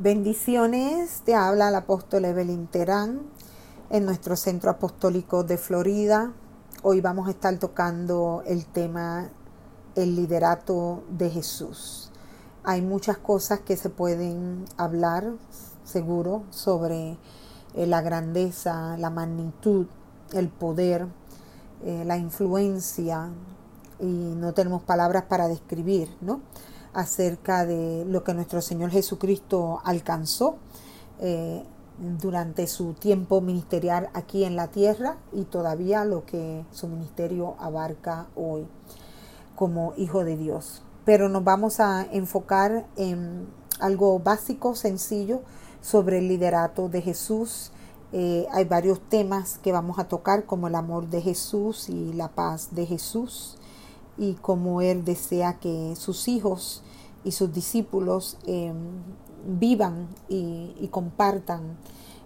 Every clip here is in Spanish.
Bendiciones, te habla el apóstol Evelyn Terán en nuestro centro apostólico de Florida. Hoy vamos a estar tocando el tema el liderato de Jesús. Hay muchas cosas que se pueden hablar, seguro, sobre eh, la grandeza, la magnitud, el poder, eh, la influencia, y no tenemos palabras para describir, ¿no? Acerca de lo que nuestro Señor Jesucristo alcanzó eh, durante su tiempo ministerial aquí en la tierra y todavía lo que su ministerio abarca hoy como hijo de Dios. Pero nos vamos a enfocar en algo básico, sencillo, sobre el liderato de Jesús. Eh, hay varios temas que vamos a tocar como el amor de Jesús y la paz de Jesús y cómo Él desea que sus hijos y sus discípulos eh, vivan y, compartan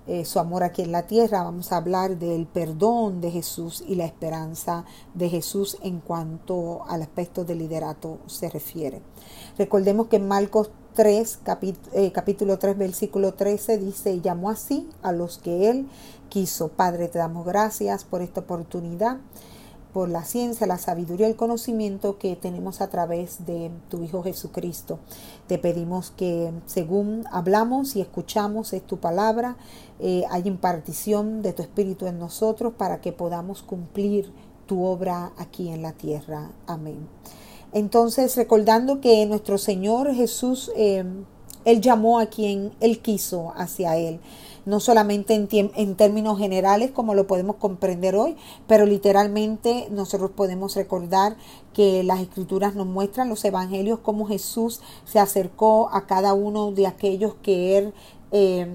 eh, su amor aquí en la tierra. Vamos a hablar del perdón de Jesús y la esperanza de Jesús en cuanto al aspecto del liderato se refiere. Recordemos que en Marcos 3, eh, capítulo 3, versículo 13 dice, llamó así a los que él quiso. Padre, te damos gracias por esta oportunidad por la ciencia, la sabiduría el conocimiento que tenemos a través de tu Hijo Jesucristo. Te pedimos que según hablamos y escuchamos es tu palabra, eh, hay impartición de tu Espíritu en nosotros para que podamos cumplir tu obra aquí en la tierra. Amén. Entonces, recordando que nuestro Señor Jesús, eh, Él llamó a quien Él quiso hacia Él no solamente en, en términos generales como lo podemos comprender hoy, pero literalmente nosotros podemos recordar que las escrituras nos muestran los evangelios como Jesús se acercó a cada uno de aquellos que él eh,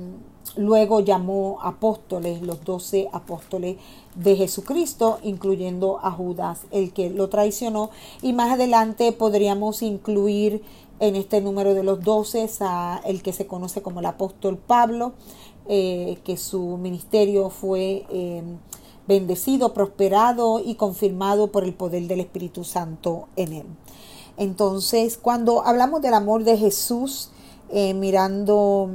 luego llamó apóstoles, los doce apóstoles de Jesucristo, incluyendo a Judas, el que lo traicionó. Y más adelante podríamos incluir en este número de los doce a el que se conoce como el apóstol Pablo, eh, que su ministerio fue eh, bendecido, prosperado y confirmado por el poder del Espíritu Santo en él. Entonces, cuando hablamos del amor de Jesús, eh, mirando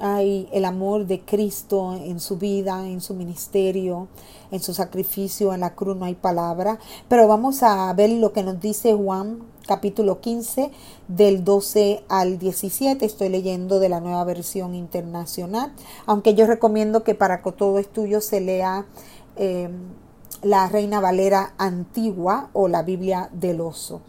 hay el amor de Cristo en su vida, en su ministerio, en su sacrificio en la cruz, no hay palabra. Pero vamos a ver lo que nos dice Juan capítulo 15 del 12 al 17. Estoy leyendo de la nueva versión internacional, aunque yo recomiendo que para todo estudio se lea eh, la Reina Valera antigua o la Biblia del oso.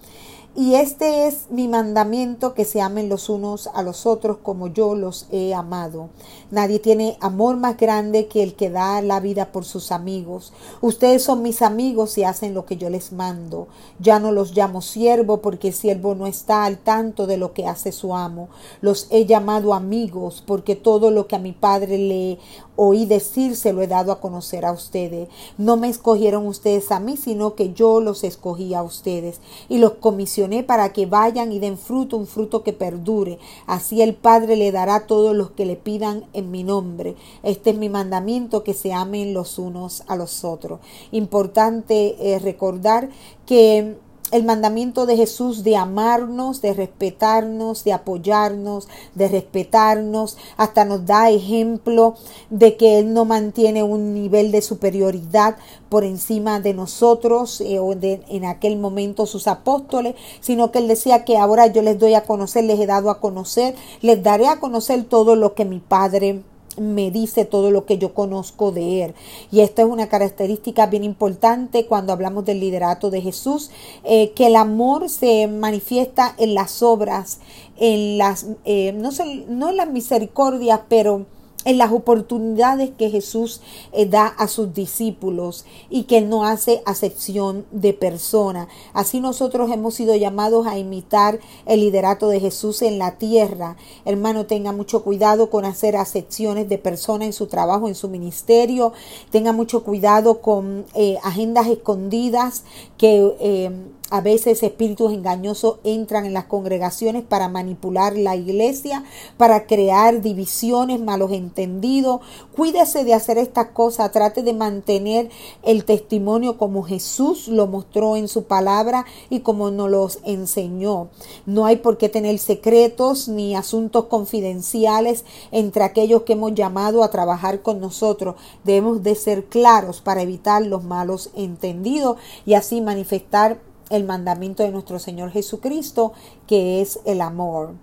Y este es mi mandamiento, que se amen los unos a los otros como yo los he amado. Nadie tiene amor más grande que el que da la vida por sus amigos. Ustedes son mis amigos y hacen lo que yo les mando. Ya no los llamo siervo porque el siervo no está al tanto de lo que hace su amo. Los he llamado amigos porque todo lo que a mi padre le oí decir se lo he dado a conocer a ustedes. No me escogieron ustedes a mí, sino que yo los escogí a ustedes y los comisioné para que vayan y den fruto, un fruto que perdure. Así el Padre le dará a todos los que le pidan en mi nombre. Este es mi mandamiento, que se amen los unos a los otros. Importante eh, recordar que el mandamiento de Jesús de amarnos, de respetarnos, de apoyarnos, de respetarnos, hasta nos da ejemplo de que Él no mantiene un nivel de superioridad por encima de nosotros eh, o de en aquel momento sus apóstoles, sino que Él decía que ahora yo les doy a conocer, les he dado a conocer, les daré a conocer todo lo que mi Padre me dice todo lo que yo conozco de Él. Y esta es una característica bien importante cuando hablamos del liderato de Jesús, eh, que el amor se manifiesta en las obras, en las, eh, no, no en las misericordias, pero en las oportunidades que Jesús eh, da a sus discípulos y que no hace acepción de persona. Así nosotros hemos sido llamados a imitar el liderato de Jesús en la tierra. Hermano, tenga mucho cuidado con hacer acepciones de persona en su trabajo, en su ministerio. Tenga mucho cuidado con eh, agendas escondidas que... Eh, a veces espíritus engañosos entran en las congregaciones para manipular la iglesia, para crear divisiones, malos entendidos. Cuídese de hacer estas cosas, trate de mantener el testimonio como Jesús lo mostró en su palabra y como nos los enseñó. No hay por qué tener secretos ni asuntos confidenciales entre aquellos que hemos llamado a trabajar con nosotros. Debemos de ser claros para evitar los malos entendidos y así manifestar el mandamiento de nuestro Señor Jesucristo, que es el amor.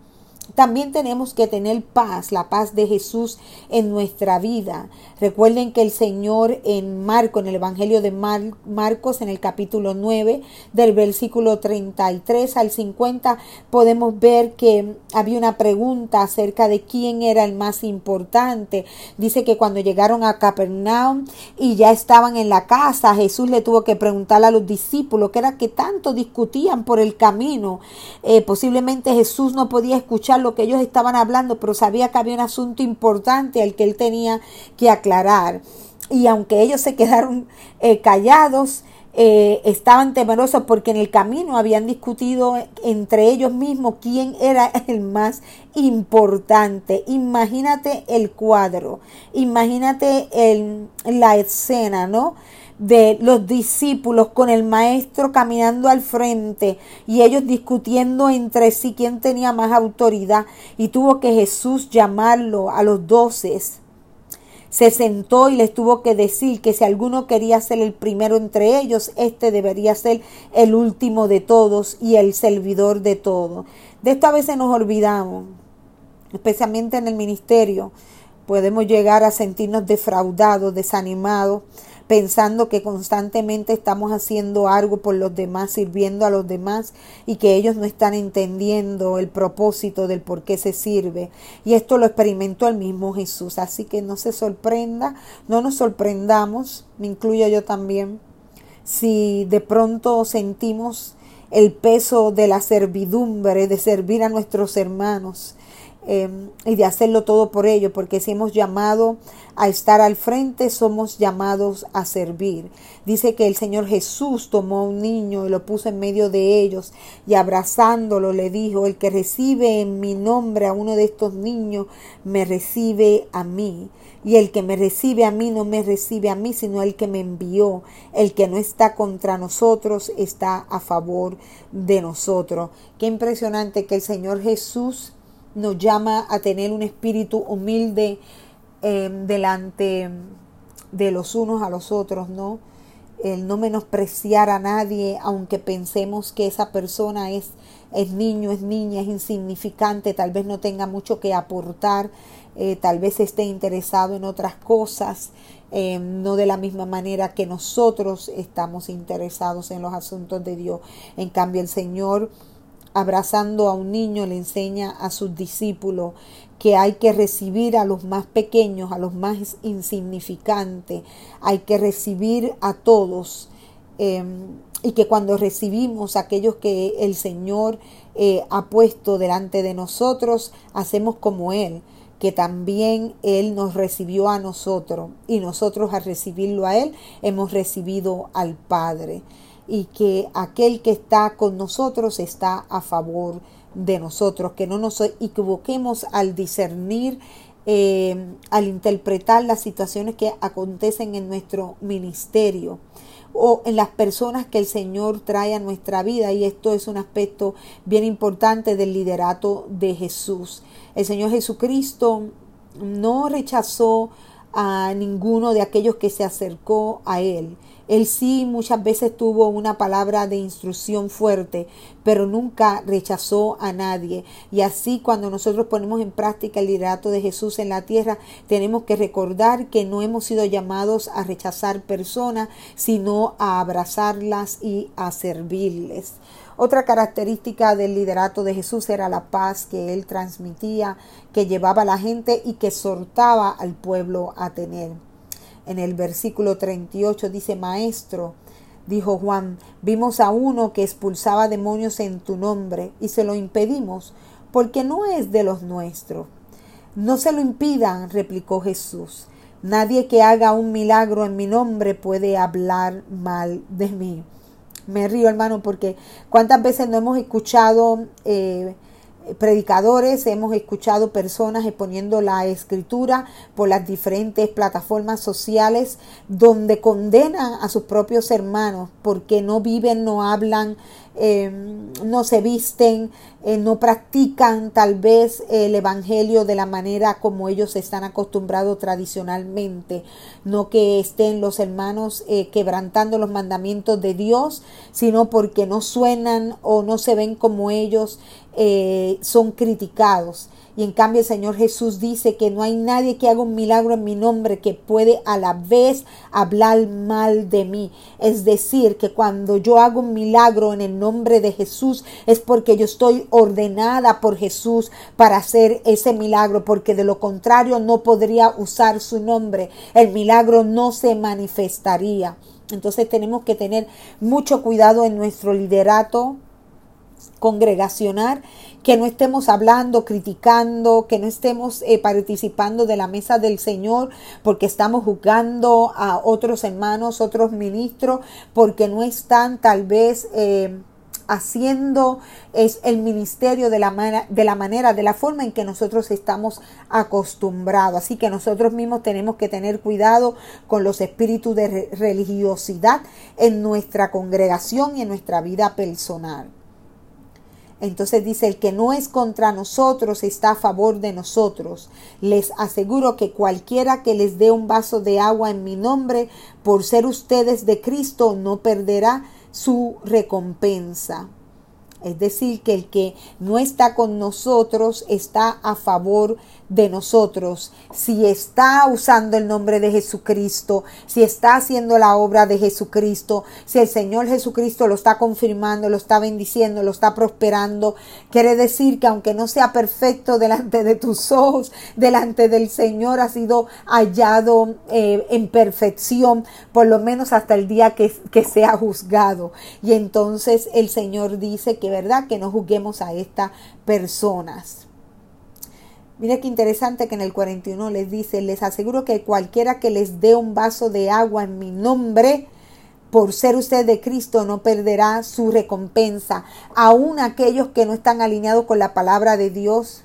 También tenemos que tener paz, la paz de Jesús en nuestra vida. Recuerden que el Señor en Marco, en el Evangelio de Marcos, en el capítulo 9, del versículo 33 al 50, podemos ver que había una pregunta acerca de quién era el más importante. Dice que cuando llegaron a Capernaum y ya estaban en la casa, Jesús le tuvo que preguntar a los discípulos que era que tanto discutían por el camino. Eh, posiblemente Jesús no podía escuchar lo que ellos estaban hablando, pero sabía que había un asunto importante al que él tenía que aclarar. Y aunque ellos se quedaron eh, callados, eh, estaban temerosos porque en el camino habían discutido entre ellos mismos quién era el más importante. Imagínate el cuadro, imagínate el, la escena, ¿no? De los discípulos con el maestro caminando al frente y ellos discutiendo entre sí quién tenía más autoridad y tuvo que Jesús llamarlo a los doces. Se sentó y les tuvo que decir que si alguno quería ser el primero entre ellos, este debería ser el último de todos y el servidor de todos. De esto a veces nos olvidamos, especialmente en el ministerio. Podemos llegar a sentirnos defraudados, desanimados, pensando que constantemente estamos haciendo algo por los demás, sirviendo a los demás y que ellos no están entendiendo el propósito del por qué se sirve. Y esto lo experimentó el mismo Jesús. Así que no se sorprenda, no nos sorprendamos, me incluyo yo también, si de pronto sentimos el peso de la servidumbre, de servir a nuestros hermanos, Em, y de hacerlo todo por ello, porque si hemos llamado a estar al frente, somos llamados a servir. Dice que el Señor Jesús tomó a un niño y lo puso en medio de ellos y abrazándolo le dijo, el que recibe en mi nombre a uno de estos niños, me recibe a mí. Y el que me recibe a mí no me recibe a mí, sino el que me envió. El que no está contra nosotros está a favor de nosotros. Qué impresionante que el Señor Jesús nos llama a tener un espíritu humilde em, delante de los unos a los otros, ¿no? El no menospreciar a nadie, aunque pensemos que esa persona es, es niño, es niña, es insignificante, tal vez no tenga mucho que aportar, eh, tal vez esté interesado en otras cosas, em, no de la misma manera que nosotros estamos interesados en los asuntos de Dios. En cambio, el Señor abrazando a un niño, le enseña a sus discípulos que hay que recibir a los más pequeños, a los más insignificantes, hay que recibir a todos. Em, y que cuando recibimos aquellos que el Señor eh, ha puesto delante de nosotros, hacemos como Él, que también Él nos recibió a nosotros y nosotros al recibirlo a Él hemos recibido al Padre y que aquel que está con nosotros está a favor de nosotros, que no nos equivoquemos al discernir, eh, al interpretar las situaciones que acontecen en nuestro ministerio o en las personas que el Señor trae a nuestra vida y esto es un aspecto bien importante del liderato de Jesús. El Señor Jesucristo no rechazó a ninguno de aquellos que se acercó a Él. Él sí muchas veces tuvo una palabra de instrucción fuerte, pero nunca rechazó a nadie. Y así cuando nosotros ponemos en práctica el liderato de Jesús en la tierra, tenemos que recordar que no hemos sido llamados a rechazar personas, sino a abrazarlas y a servirles. Otra característica del liderato de Jesús era la paz que él transmitía, que llevaba a la gente y que exhortaba al pueblo a tener. En el versículo 38 dice, Maestro, dijo Juan, vimos a uno que expulsaba demonios en tu nombre y se lo impedimos, porque no es de los nuestros. No se lo impidan, replicó Jesús. Nadie que haga un milagro en mi nombre puede hablar mal de mí. Me río, hermano, porque cuántas veces no hemos escuchado eh, predicadores, hemos escuchado personas exponiendo la escritura por las diferentes plataformas sociales donde condenan a sus propios hermanos porque no viven, no hablan, em, no se visten, eh, no practican tal vez el Evangelio de la manera como ellos están acostumbrados tradicionalmente, no que estén los hermanos eh, quebrantando los mandamientos de Dios, sino porque no suenan o no se ven como ellos eh, son criticados. Y en cambio el Señor Jesús dice que no hay nadie que haga un milagro en mi nombre que puede a la vez hablar mal de mí. Es decir, que cuando yo hago un milagro en el nombre de Jesús es porque yo estoy ordenada por Jesús para hacer ese milagro, porque de lo contrario no podría usar su nombre. El milagro no se manifestaría. Entonces tenemos que tener mucho cuidado en nuestro liderato, congregacional, que no estemos hablando, criticando, que no estemos eh, participando de la mesa del Señor porque estamos juzgando a otros hermanos, otros ministros, porque no están tal vez... Eh, haciendo es el ministerio de la, manera, de la manera, de la forma en que nosotros estamos acostumbrados. Así que nosotros mismos tenemos que tener cuidado con los espíritus de religiosidad en nuestra congregación y en nuestra vida personal. Entonces dice, el que no es contra nosotros está a favor de nosotros. Les aseguro que cualquiera que les dé un vaso de agua en mi nombre, por ser ustedes de Cristo, no perderá su recompensa. Es decir, que el que no está con nosotros está a favor de de nosotros. Si está usando el nombre de Jesucristo, si está haciendo la obra de Jesucristo, si el Señor Jesucristo lo está confirmando, lo está bendiciendo, lo está prosperando, quiere decir que aunque no sea perfecto delante de tus ojos, delante del Señor ha sido hallado eh, en perfección, por lo menos hasta el día que, que sea juzgado. Y entonces el Señor dice que verdad que no juzguemos a estas personas. Mira qué interesante que en el 41 les dice, les aseguro que cualquiera que les dé un vaso de agua en mi nombre, por ser usted de Cristo no perderá su recompensa. Aún aquellos que no están alineados con la palabra de Dios,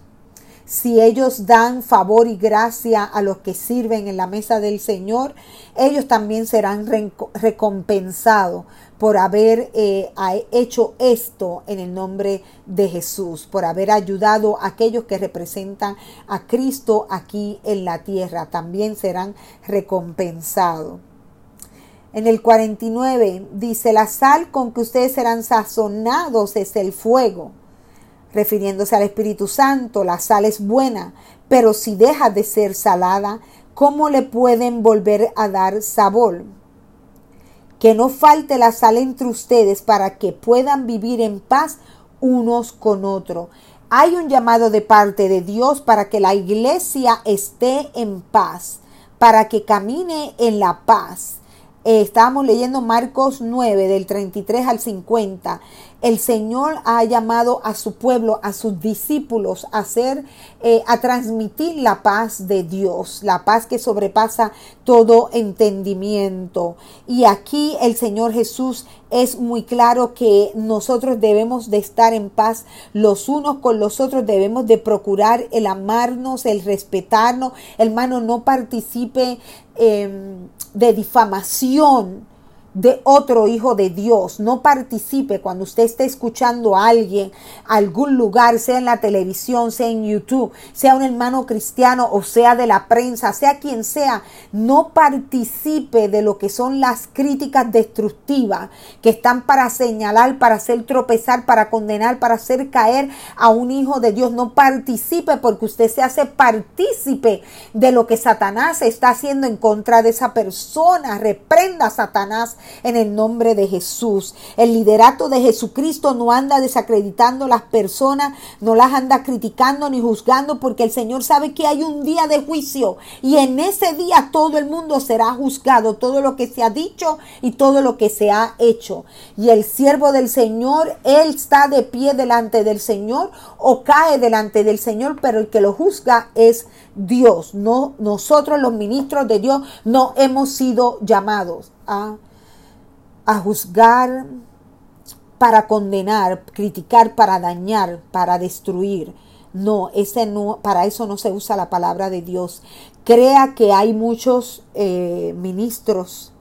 si ellos dan favor y gracia a los que sirven en la mesa del Señor, ellos también serán recompensados por haber eh, hecho esto en el nombre de Jesús, por haber ayudado a aquellos que representan a Cristo aquí en la tierra. También serán recompensados. En el 49 dice, la sal con que ustedes serán sazonados es el fuego. Refiriéndose al Espíritu Santo, la sal es buena, pero si deja de ser salada, ¿cómo le pueden volver a dar sabor? que no falte la sal entre ustedes para que puedan vivir en paz unos con otros. Hay un llamado de parte de Dios para que la iglesia esté en paz, para que camine en la paz. Eh, estábamos leyendo Marcos 9 del 33 al 50 el Señor ha llamado a su pueblo, a sus discípulos, a ser, eh, a transmitir la paz de Dios, la paz que sobrepasa todo entendimiento. Y aquí el Señor Jesús es muy claro que nosotros debemos de estar en paz los unos con los otros, debemos de procurar el amarnos, el respetarnos. Hermano, no participe eh, de difamación de otro hijo de Dios. No participe cuando usted esté escuchando a alguien, algún lugar, sea en la televisión, sea en YouTube, sea un hermano cristiano o sea de la prensa, sea quien sea. No participe de lo que son las críticas destructivas que están para señalar, para hacer tropezar, para condenar, para hacer caer a un hijo de Dios. No participe porque usted se hace partícipe de lo que Satanás está haciendo en contra de esa persona. Reprenda a Satanás en el nombre de Jesús. El liderato de Jesucristo no anda desacreditando las personas, no las anda criticando ni juzgando, porque el Señor sabe que hay un día de juicio y en ese día todo el mundo será juzgado, todo lo que se ha dicho y todo lo que se ha hecho. Y el siervo del Señor, él está de pie delante del Señor o cae delante del Señor, pero el que lo juzga es Dios, no nosotros los ministros de Dios no hemos sido llamados a a juzgar para condenar, criticar para dañar, para destruir. No, ese no, para eso no se usa la palabra de Dios. Crea que hay muchos eh, ministros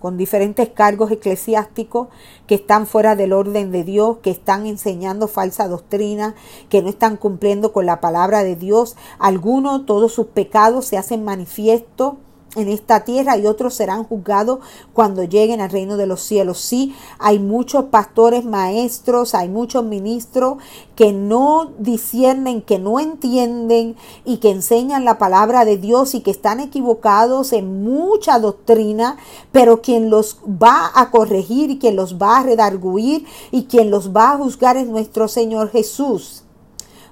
con diferentes cargos eclesiásticos que están fuera del orden de Dios, que están enseñando falsa doctrina, que no están cumpliendo con la palabra de Dios. Algunos, todos sus pecados se hacen manifiestos en esta tierra y otros serán juzgados cuando lleguen al reino de los cielos. Sí, hay muchos pastores, maestros, hay muchos ministros que no disciernen, que no entienden y que enseñan la palabra de Dios y que están equivocados en mucha doctrina, pero quien los va a corregir y quien los va a redarguir y quien los va a juzgar es nuestro Señor Jesús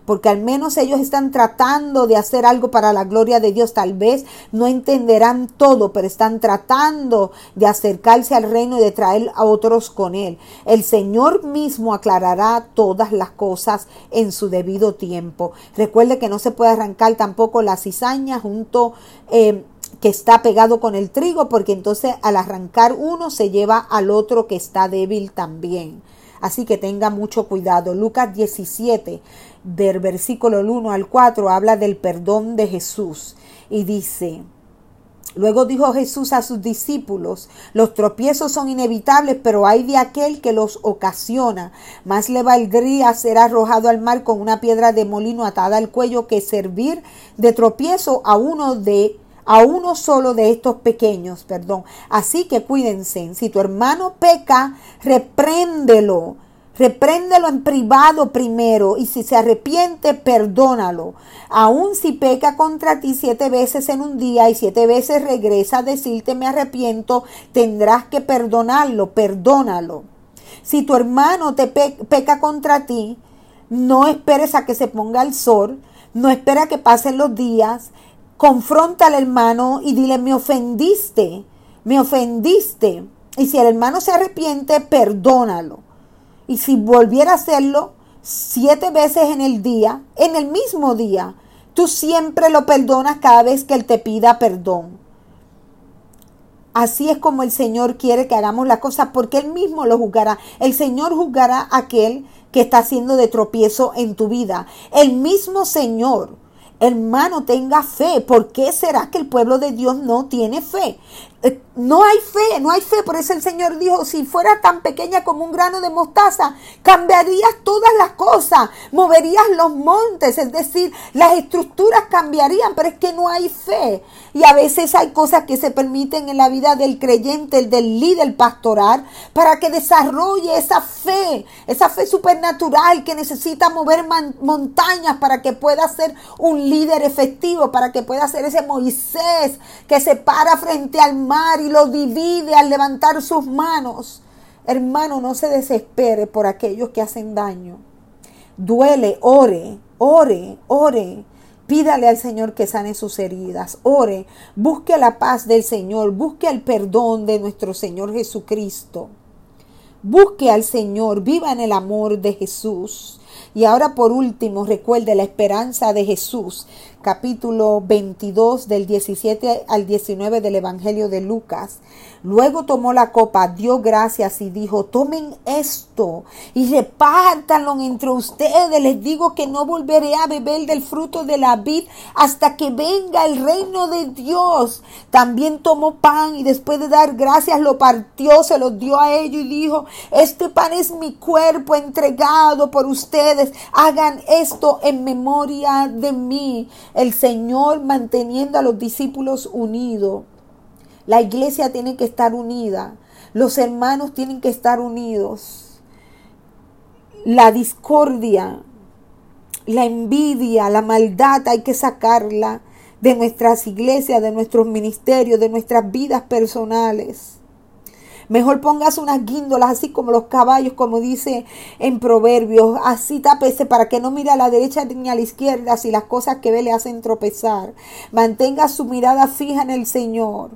porque al menos ellos están tratando de hacer algo para la gloria de Dios. Tal vez no entenderán todo, pero están tratando de acercarse al reino y de traer a otros con él. El Señor mismo aclarará todas las cosas en su debido tiempo. Recuerde que no se puede arrancar tampoco la cizaña junto eh, que está pegado con el trigo, porque entonces al arrancar uno se lleva al otro que está débil también. Así que tenga mucho cuidado. Lucas 17, del versículo 1 al 4, habla del perdón de Jesús y dice, Luego dijo Jesús a sus discípulos, los tropiezos son inevitables, pero hay de aquel que los ocasiona. Más le valdría ser arrojado al mar con una piedra de molino atada al cuello que servir de tropiezo a uno de a uno solo de estos pequeños, perdón. Así que cuídense. Si tu hermano peca, repréndelo. Repréndelo en privado primero y si se arrepiente, perdónalo. Aun si peca contra ti siete veces en un día y siete veces regresa a decirte me arrepiento, tendrás que perdonarlo, perdónalo. Si tu hermano te peca contra ti, no esperes a que se ponga el sol, no espera que pasen los días, confronta al hermano y dile, me ofendiste, me ofendiste. Y si el hermano se arrepiente, perdónalo. Y si volviera a hacerlo siete veces en el día, en el mismo día, tú siempre lo perdonas cada vez que él te pida perdón. Así es como el Señor quiere que hagamos las cosas porque Él mismo lo juzgará. El Señor juzgará a aquel que está haciendo de tropiezo en tu vida. El mismo Señor Hermano, tenga fe. ¿Por qué será que el pueblo de Dios no tiene fe? No hay fe, no hay fe. Por eso el Señor dijo, si fuera tan pequeña como un grano de mostaza, cambiarías todas las cosas, moverías los montes, es decir, las estructuras cambiarían, pero es que no hay fe. Y a veces hay cosas que se permiten en la vida del creyente, el del líder pastoral, para que desarrolle esa fe, esa fe supernatural que necesita mover montañas para que pueda ser un líder efectivo, para que pueda ser ese Moisés que se para frente al mar lo divide al levantar sus manos. Hermano, no se desespere por aquellos que hacen daño. Duele, ore, ore, ore. Pídale al Señor que sane sus heridas. Ore, busque la paz del Señor, busque el perdón de nuestro Señor Jesucristo. Busque al Señor, viva en el amor de Jesús. Y ahora por último, recuerde la esperanza de Jesús, capítulo 22 del 17 al 19 del Evangelio de Lucas. Luego tomó la copa, dio gracias y dijo, tomen esto y repártanlo entre ustedes. Les digo que no volveré a beber del fruto de la vid hasta que venga el reino de Dios. También tomó pan y después de dar gracias lo partió, se lo dio a ellos y dijo, este pan es mi cuerpo entregado por ustedes. Hagan esto en memoria de mí el Señor manteniendo a los discípulos unidos. La iglesia tiene que estar unida. Los hermanos tienen que estar unidos. La discordia, la envidia, la maldad hay que sacarla de nuestras iglesias, de nuestros ministerios, de nuestras vidas personales. Mejor pongas unas guíndolas así como los caballos, como dice en Proverbios. Así tápese para que no mire a la derecha ni a la izquierda si las cosas que ve le hacen tropezar. Mantenga su mirada fija en el Señor.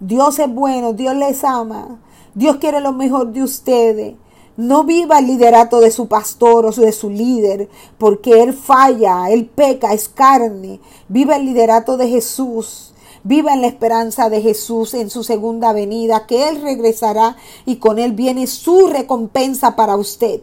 Dios es bueno, Dios les ama. Dios quiere lo mejor de ustedes. No viva el liderato de su pastor o de su líder, porque él falla, él peca, es carne. Viva el liderato de Jesús. Viva en la esperanza de Jesús en su segunda venida, que Él regresará y con Él viene su recompensa para usted.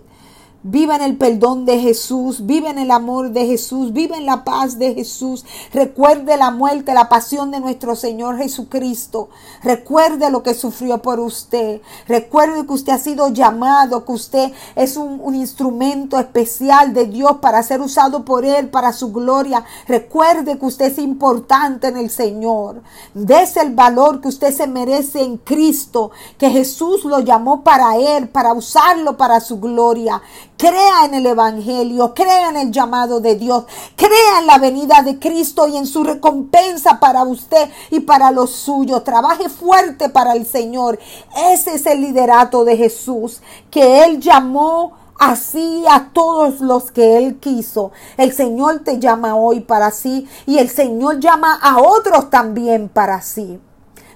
Viva en el perdón de Jesús, vive en el amor de Jesús, vive en la paz de Jesús. Recuerde la muerte, la pasión de nuestro Señor Jesucristo. Recuerde lo que sufrió por usted. Recuerde que usted ha sido llamado, que usted es un, un instrumento especial de Dios para ser usado por Él, para su gloria. Recuerde que usted es importante en el Señor. Dese el valor que usted se merece en Cristo, que Jesús lo llamó para Él, para usarlo para su gloria Crea en el Evangelio, crea en el llamado de Dios, crea en la venida de Cristo y en su recompensa para usted y para los suyos. Trabaje fuerte para el Señor. Ese es el liderato de Jesús que Él llamó así a todos los que Él quiso. El Señor te llama hoy para sí y el Señor llama a otros también para sí.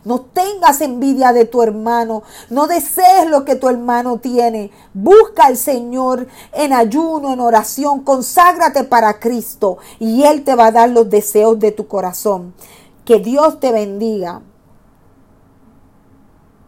No tengas envidia de tu hermano. No desees lo que tu hermano tiene. Busca al Señor en ayuno, en oración. Conságrate para Cristo y Él te va a dar los deseos de tu corazón. Que Dios te bendiga.